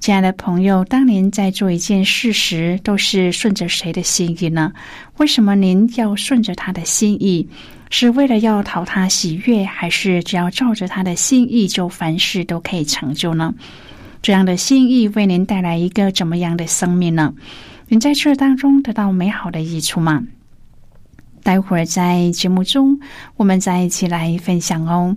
亲爱的朋友，当您在做一件事时，都是顺着谁的心意呢？为什么您要顺着他的心意？是为了要讨他喜悦，还是只要照着他的心意，就凡事都可以成就呢？这样的心意为您带来一个怎么样的生命呢？您在这当中得到美好的益处吗？待会儿在节目中，我们再一起来分享哦。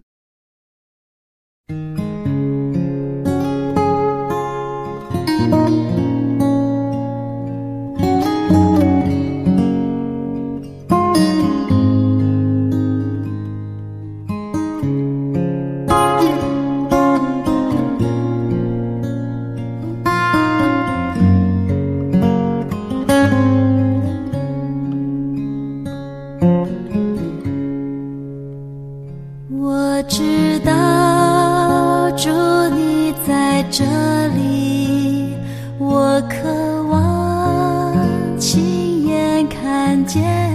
些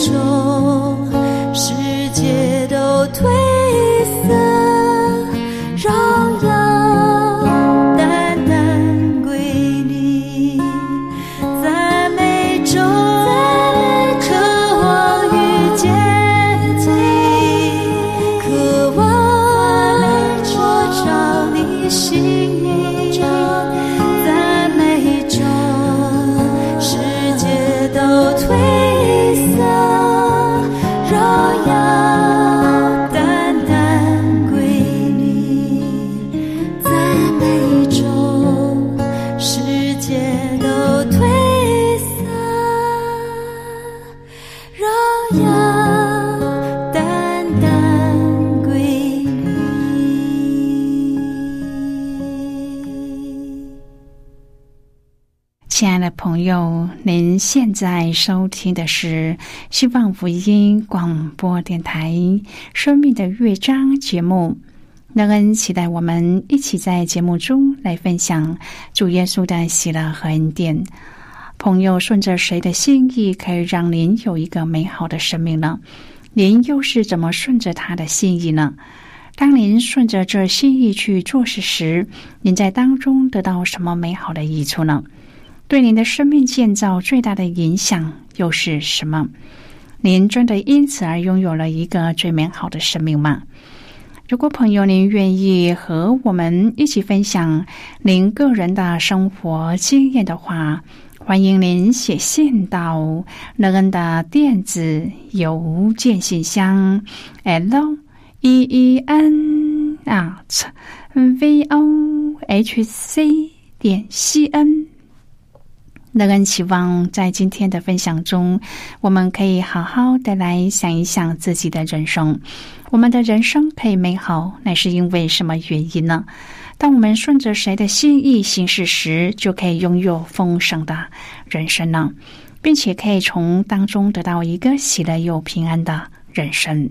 中。亲爱的朋友，您现在收听的是希望福音广播电台《生命的乐章》节目。乐恩期待我们一起在节目中来分享主耶稣的喜乐和恩典。朋友，顺着谁的心意，可以让您有一个美好的生命呢？您又是怎么顺着他的心意呢？当您顺着这心意去做事时，您在当中得到什么美好的益处呢？对您的生命建造最大的影响又是什么？您真的因此而拥有了一个最美好的生命吗？如果朋友您愿意和我们一起分享您个人的生活经验的话，欢迎您写信到乐恩的电子邮件信箱，l e e n at v o h c 点 c n。乐恩期望在今天的分享中，我们可以好好的来想一想自己的人生。我们的人生可以美好，乃是因为什么原因呢？当我们顺着谁的心意行事时，就可以拥有丰盛的人生呢，并且可以从当中得到一个喜乐又平安的人生。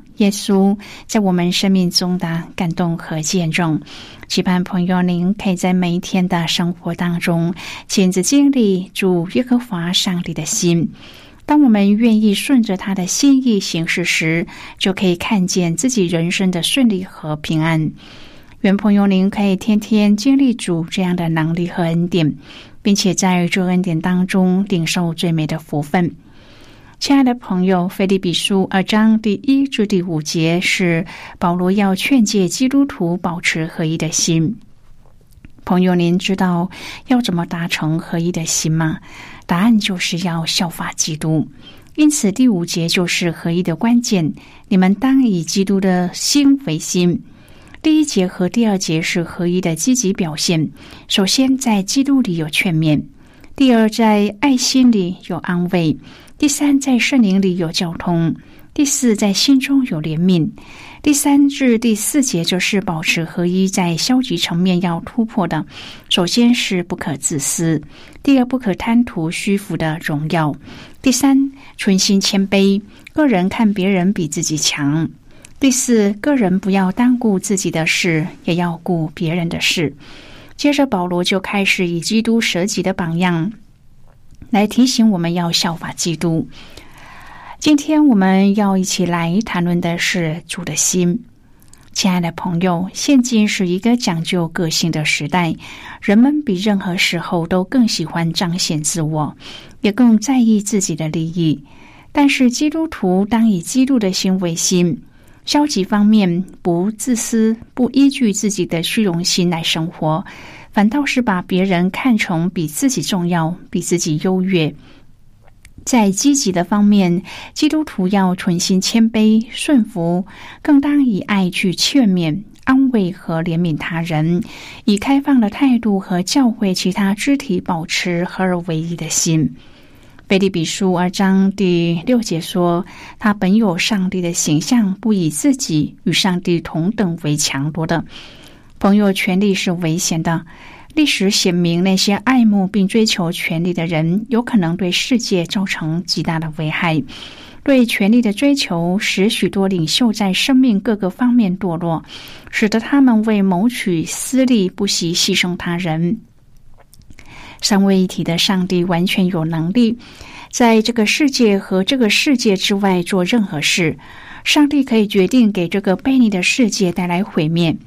耶稣在我们生命中的感动和见证。期盼朋友您可以在每一天的生活当中，亲自经历主耶和华上帝的心。当我们愿意顺着他的心意行事时，就可以看见自己人生的顺利和平安。愿朋友您可以天天经历主这样的能力和恩典，并且在这恩典当中领受最美的福分。亲爱的朋友，《菲利比书》二章第一至第五节是保罗要劝诫基督徒保持合一的心。朋友，您知道要怎么达成合一的心吗？答案就是要效法基督，因此第五节就是合一的关键。你们当以基督的心为心。第一节和第二节是合一的积极表现。首先，在基督里有劝勉；第二，在爱心里有安慰；第三，在圣灵里有交通；第四，在心中有怜悯。第三至第四节就是保持合一，在消极层面要突破的。首先是不可自私，第二不可贪图虚浮的荣耀，第三存心谦卑，个人看别人比自己强。第四个人不要单顾自己的事，也要顾别人的事。接着保罗就开始以基督舍己的榜样来提醒我们要效法基督。今天我们要一起来谈论的是主的心，亲爱的朋友，现今是一个讲究个性的时代，人们比任何时候都更喜欢彰显自我，也更在意自己的利益。但是基督徒当以基督的心为心，消极方面不自私，不依据自己的虚荣心来生活，反倒是把别人看成比自己重要，比自己优越。在积极的方面，基督徒要存心谦卑顺服，更当以爱去劝勉、安慰和怜悯他人，以开放的态度和教会其他肢体保持合而为一的心。腓利比书二章第六节说：“他本有上帝的形象，不以自己与上帝同等为强夺的。”朋友，权力是危险的。历史显明，那些爱慕并追求权力的人，有可能对世界造成极大的危害。对权力的追求，使许多领袖在生命各个方面堕落，使得他们为谋取私利不惜牺牲他人。三位一体的上帝完全有能力，在这个世界和这个世界之外做任何事。上帝可以决定给这个悖逆的世界带来毁灭。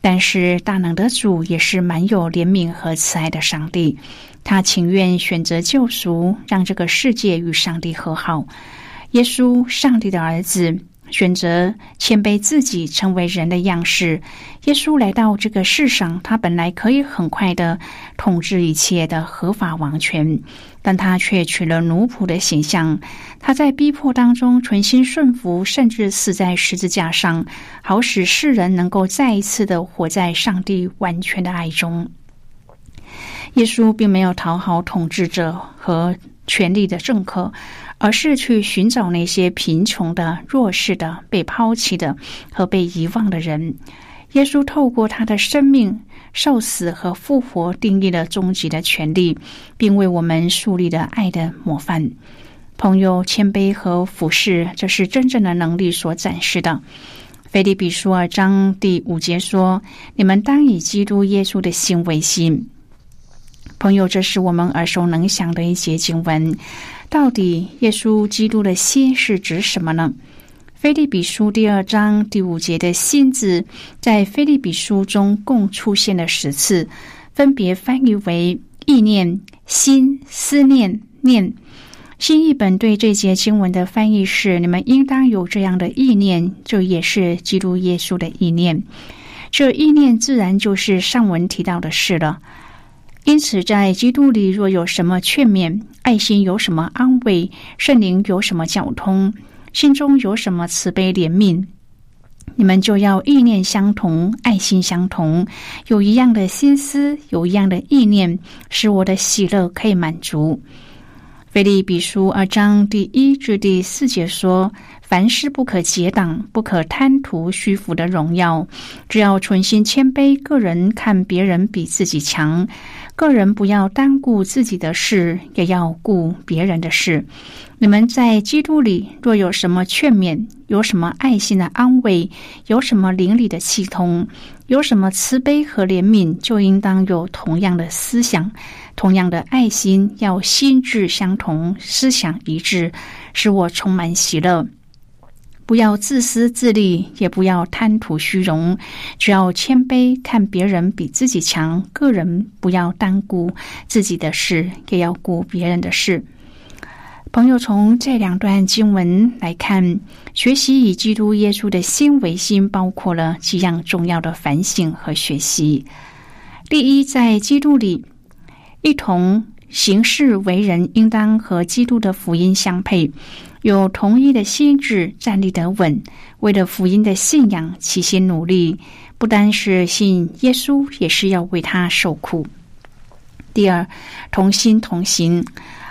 但是大能的主也是蛮有怜悯和慈爱的上帝，他情愿选择救赎，让这个世界与上帝和好。耶稣，上帝的儿子，选择谦卑自己，成为人的样式。耶稣来到这个世上，他本来可以很快的统治一切的合法王权，但他却取了奴仆的形象。他在逼迫当中存心顺服，甚至死在十字架上，好使世人能够再一次的活在上帝完全的爱中。耶稣并没有讨好统治者和权力的政客。而是去寻找那些贫穷的、弱势的、被抛弃的和被遗忘的人。耶稣透过他的生命、受死和复活，定义了终极的权利，并为我们树立了爱的模范。朋友，谦卑和俯视，这是真正的能力所展示的。腓立比书二章第五节说：“你们当以基督耶稣的心为心。”朋友，这是我们耳熟能详的一节经文。到底耶稣基督的心是指什么呢？菲利比书第二章第五节的“心”字，在菲利比书中共出现了十次，分别翻译为意念、心、思念、念。新译本对这节经文的翻译是：“你们应当有这样的意念，这也是基督耶稣的意念。这意念自然就是上文提到的事了。”因此，在基督里若有什么劝勉，爱心有什么安慰，圣灵有什么交通，心中有什么慈悲怜悯，你们就要意念相同，爱心相同，有一样的心思，有一样的意念，使我的喜乐可以满足。腓利比书二章第一至第四节说。凡事不可结党，不可贪图虚浮的荣耀，只要存心谦卑。个人看别人比自己强，个人不要单顾自己的事，也要顾别人的事。你们在基督里若有什么劝勉，有什么爱心的安慰，有什么灵里的气通，有什么慈悲和怜悯，就应当有同样的思想，同样的爱心，要心智相同，思想一致，使我充满喜乐。不要自私自利，也不要贪图虚荣，只要谦卑，看别人比自己强。个人不要单顾自己的事，也要顾别人的事。朋友，从这两段经文来看，学习以基督耶稣的心为心，包括了几样重要的反省和学习。第一，在基督里一同行事为人，应当和基督的福音相配。有同一的心智，站立得稳，为了福音的信仰齐心努力，不单是信耶稣，也是要为他受苦。第二，同心同行。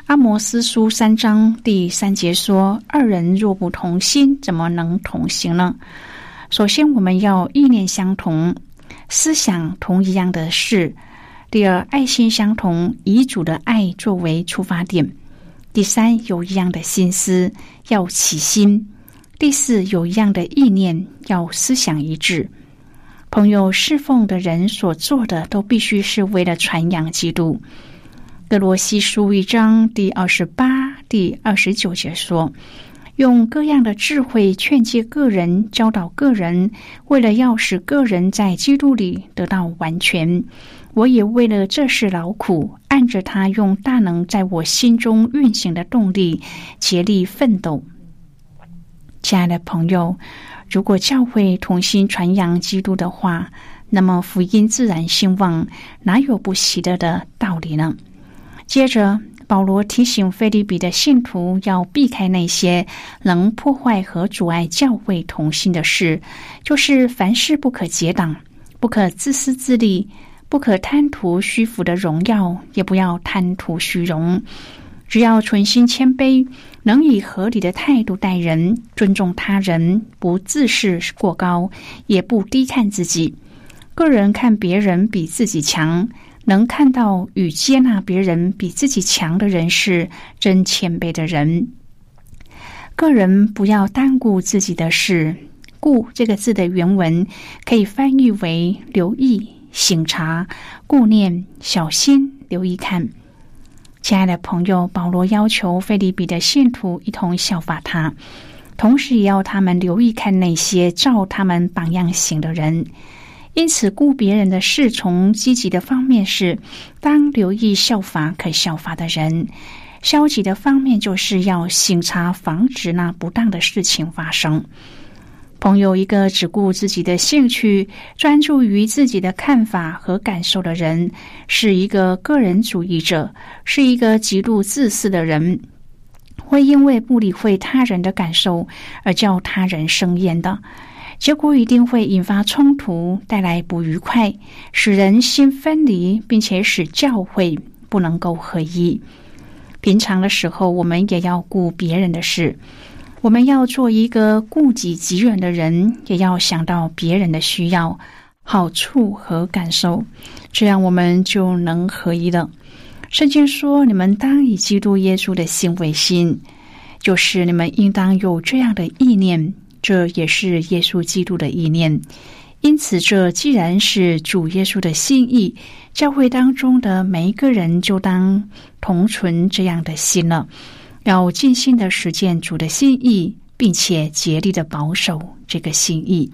阿摩斯书三章第三节说：“二人若不同心，怎么能同行呢？”首先，我们要意念相同，思想同一样的事；第二，爱心相同，以主的爱作为出发点。第三，有一样的心思，要起心；第四，有一样的意念，要思想一致。朋友侍奉的人所做的，都必须是为了传扬基督。格罗西书一章第二十八、第二十九节说：“用各样的智慧劝诫个人，教导个人，为了要使个人在基督里得到完全。”我也为了这事劳苦，按着他用大能在我心中运行的动力，竭力奋斗。亲爱的朋友，如果教会同心传扬基督的话，那么福音自然兴旺，哪有不喜乐的道理呢？接着，保罗提醒菲利比的信徒要避开那些能破坏和阻碍教会同心的事，就是凡事不可结党，不可自私自利。不可贪图虚浮的荣耀，也不要贪图虚荣。只要存心谦卑，能以合理的态度待人，尊重他人，不自视过高，也不低看自己。个人看别人比自己强，能看到与接纳别人比自己强的人是真谦卑的人。个人不要单顾自己的事。顾这个字的原文可以翻译为留意。醒察、顾念、小心、留意看，亲爱的朋友，保罗要求菲利比的信徒一同效法他，同时也要他们留意看那些照他们榜样行的人。因此，顾别人的事，从积极的方面是当留意效法可效法的人；消极的方面就是要醒察，防止那不当的事情发生。朋友，一个只顾自己的兴趣、专注于自己的看法和感受的人，是一个个人主义者，是一个极度自私的人，会因为不理会他人的感受而叫他人生厌的，结果一定会引发冲突，带来不愉快，使人心分离，并且使教会不能够合一。平常的时候，我们也要顾别人的事。我们要做一个顾己及人的人，也要想到别人的需要、好处和感受，这样我们就能合一了。圣经说：“你们当以基督耶稣的心为心，就是你们应当有这样的意念，这也是耶稣基督的意念。因此，这既然是主耶稣的心意，教会当中的每一个人就当同存这样的心了。”要尽心的实践主的心意，并且竭力的保守这个心意。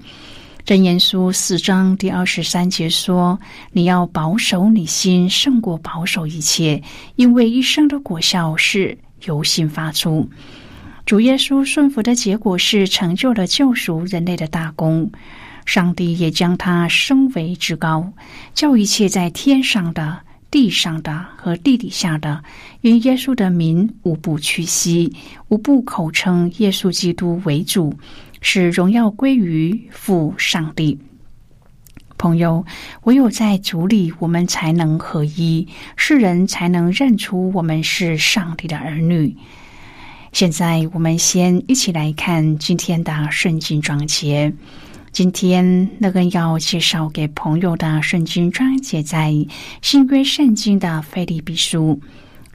真言书四章第二十三节说：“你要保守你心，胜过保守一切，因为一生的果效是由心发出。”主耶稣顺服的结果是成就了救赎人类的大功。上帝也将他升为至高，叫一切在天上的。地上的和地底下的，因耶稣的名无不屈膝，无不口称耶稣基督为主，使荣耀归于父上帝。朋友，唯有在主里，我们才能合一，世人才能认出我们是上帝的儿女。现在，我们先一起来看今天的圣经章节。今天那个要介绍给朋友的圣经章节在新约圣经的腓立比书。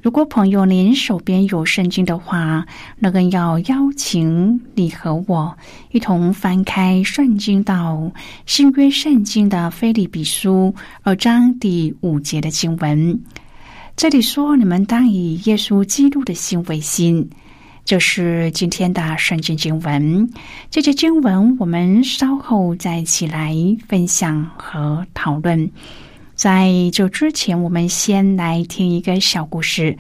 如果朋友您手边有圣经的话，那个要邀请你和我一同翻开圣经到新约圣经的腓立比书二章第五节的经文。这里说：“你们当以耶稣基督的心为心。”这是今天的圣经经文。这节经文我们稍后再一起来分享和讨论。在这之前，我们先来听一个小故事。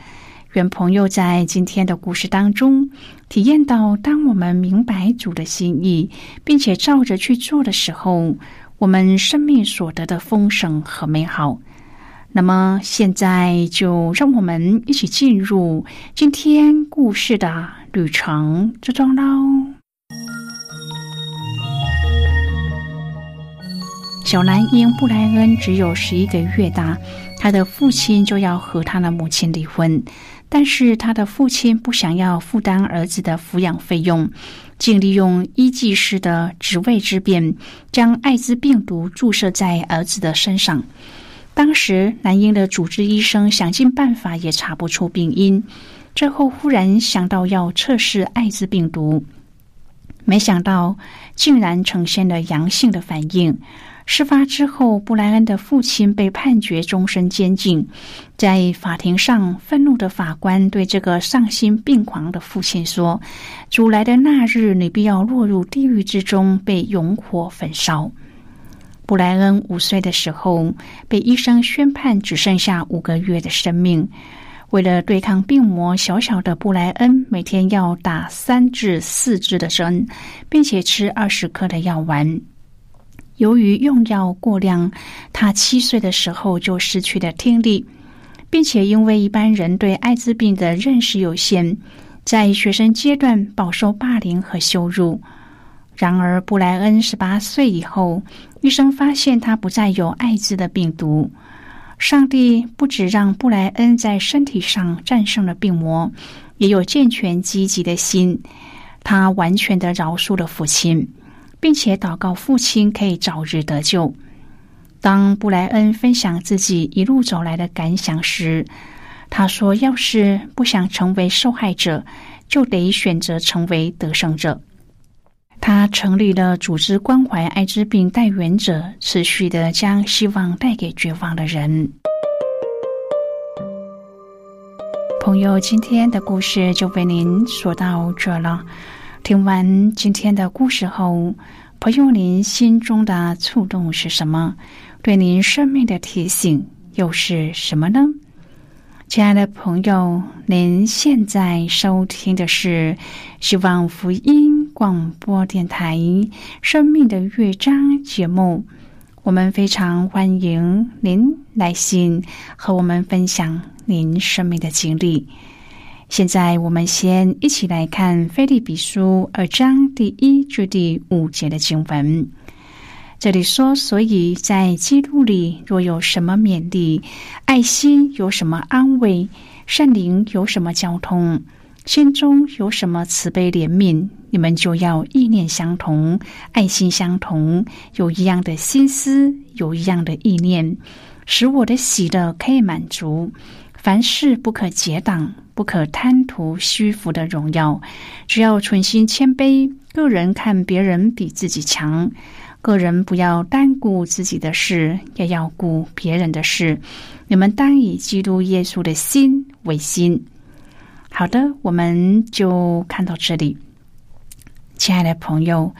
愿朋友在今天的故事当中体验到，当我们明白主的心意，并且照着去做的时候，我们生命所得的丰盛和美好。那么，现在就让我们一起进入今天故事的。旅程之中喽。小男婴布莱恩只有十一个月大，他的父亲就要和他的母亲离婚，但是他的父亲不想要负担儿子的抚养费用，竟利用医技师的职位之便，将艾滋病毒注射在儿子的身上。当时，男婴的主治医生想尽办法也查不出病因。最后，忽然想到要测试艾滋病毒，没想到竟然呈现了阳性的反应。事发之后，布莱恩的父亲被判决终身监禁。在法庭上，愤怒的法官对这个丧心病狂的父亲说：“主来的那日，你必要落入地狱之中，被永火焚烧。”布莱恩五岁的时候，被医生宣判只剩下五个月的生命。为了对抗病魔，小小的布莱恩每天要打三至四支的针，并且吃二十颗的药丸。由于用药过量，他七岁的时候就失去了听力，并且因为一般人对艾滋病的认识有限，在学生阶段饱受霸凌和羞辱。然而，布莱恩十八岁以后，医生发现他不再有艾滋的病毒。上帝不止让布莱恩在身体上战胜了病魔，也有健全积极的心。他完全的饶恕了父亲，并且祷告父亲可以早日得救。当布莱恩分享自己一路走来的感想时，他说：“要是不想成为受害者，就得选择成为得胜者。”他成立了组织，关怀艾滋病带源者，持续的将希望带给绝望的人。朋友，今天的故事就为您说到这了。听完今天的故事后，朋友，您心中的触动是什么？对您生命的提醒又是什么呢？亲爱的朋友，您现在收听的是希望福音。广播电台《生命的乐章》节目。我们非常欢迎您来信和我们分享您生命的经历。现在，我们先一起来看《菲利比书》二章第一至第五节的经文。这里说：“所以在基督里，若有什么勉励，爱心有什么安慰，圣灵有什么交通，心中有什么慈悲怜悯，你们就要意念相同，爱心相同，有一样的心思，有一样的意念，使我的喜乐可以满足。凡事不可结党，不可贪图虚浮的荣耀，只要存心谦卑，个人看别人比自己强。”个人不要单顾自己的事，也要顾别人的事。你们当以基督耶稣的心为心。好的，我们就看到这里。亲爱的朋友，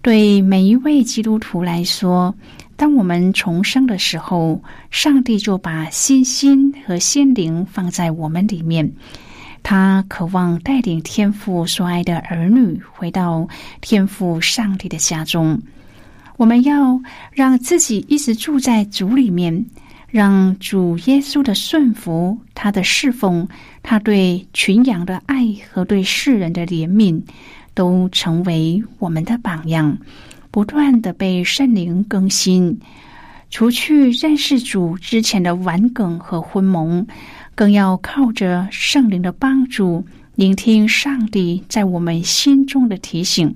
对每一位基督徒来说，当我们重生的时候，上帝就把信心和心灵放在我们里面。他渴望带领天父所爱的儿女回到天父上帝的家中。我们要让自己一直住在主里面，让主耶稣的顺服、他的侍奉、他对群羊的爱和对世人的怜悯，都成为我们的榜样，不断的被圣灵更新，除去认识主之前的顽梗和昏蒙，更要靠着圣灵的帮助，聆听上帝在我们心中的提醒。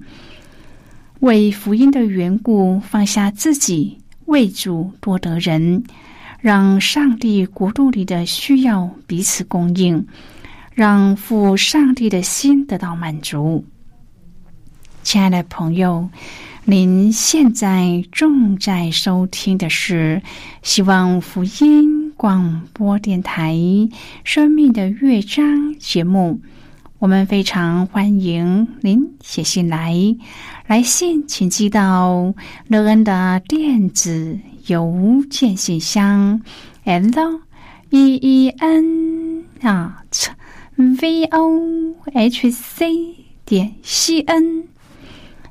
为福音的缘故，放下自己，为主多得人，让上帝国度里的需要彼此供应，让父上帝的心得到满足。亲爱的朋友，您现在正在收听的是希望福音广播电台《生命的乐章》节目。我们非常欢迎您写信来，来信请寄到乐恩的电子邮件信箱，l e e n 啊 v o h c 点 c n。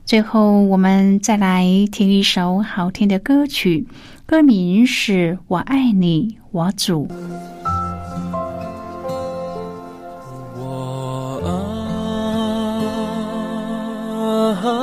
最后，我们再来听一首好听的歌曲，歌名是我爱你，我主。我。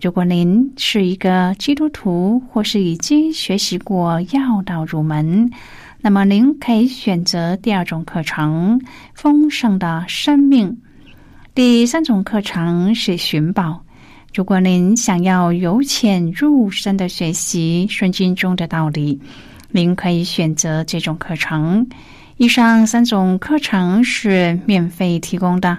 如果您是一个基督徒，或是已经学习过要道入门。那么，您可以选择第二种课程《丰盛的生命》。第三种课程是寻宝。如果您想要由浅入深的学习圣经中的道理，您可以选择这种课程。以上三种课程是免费提供的。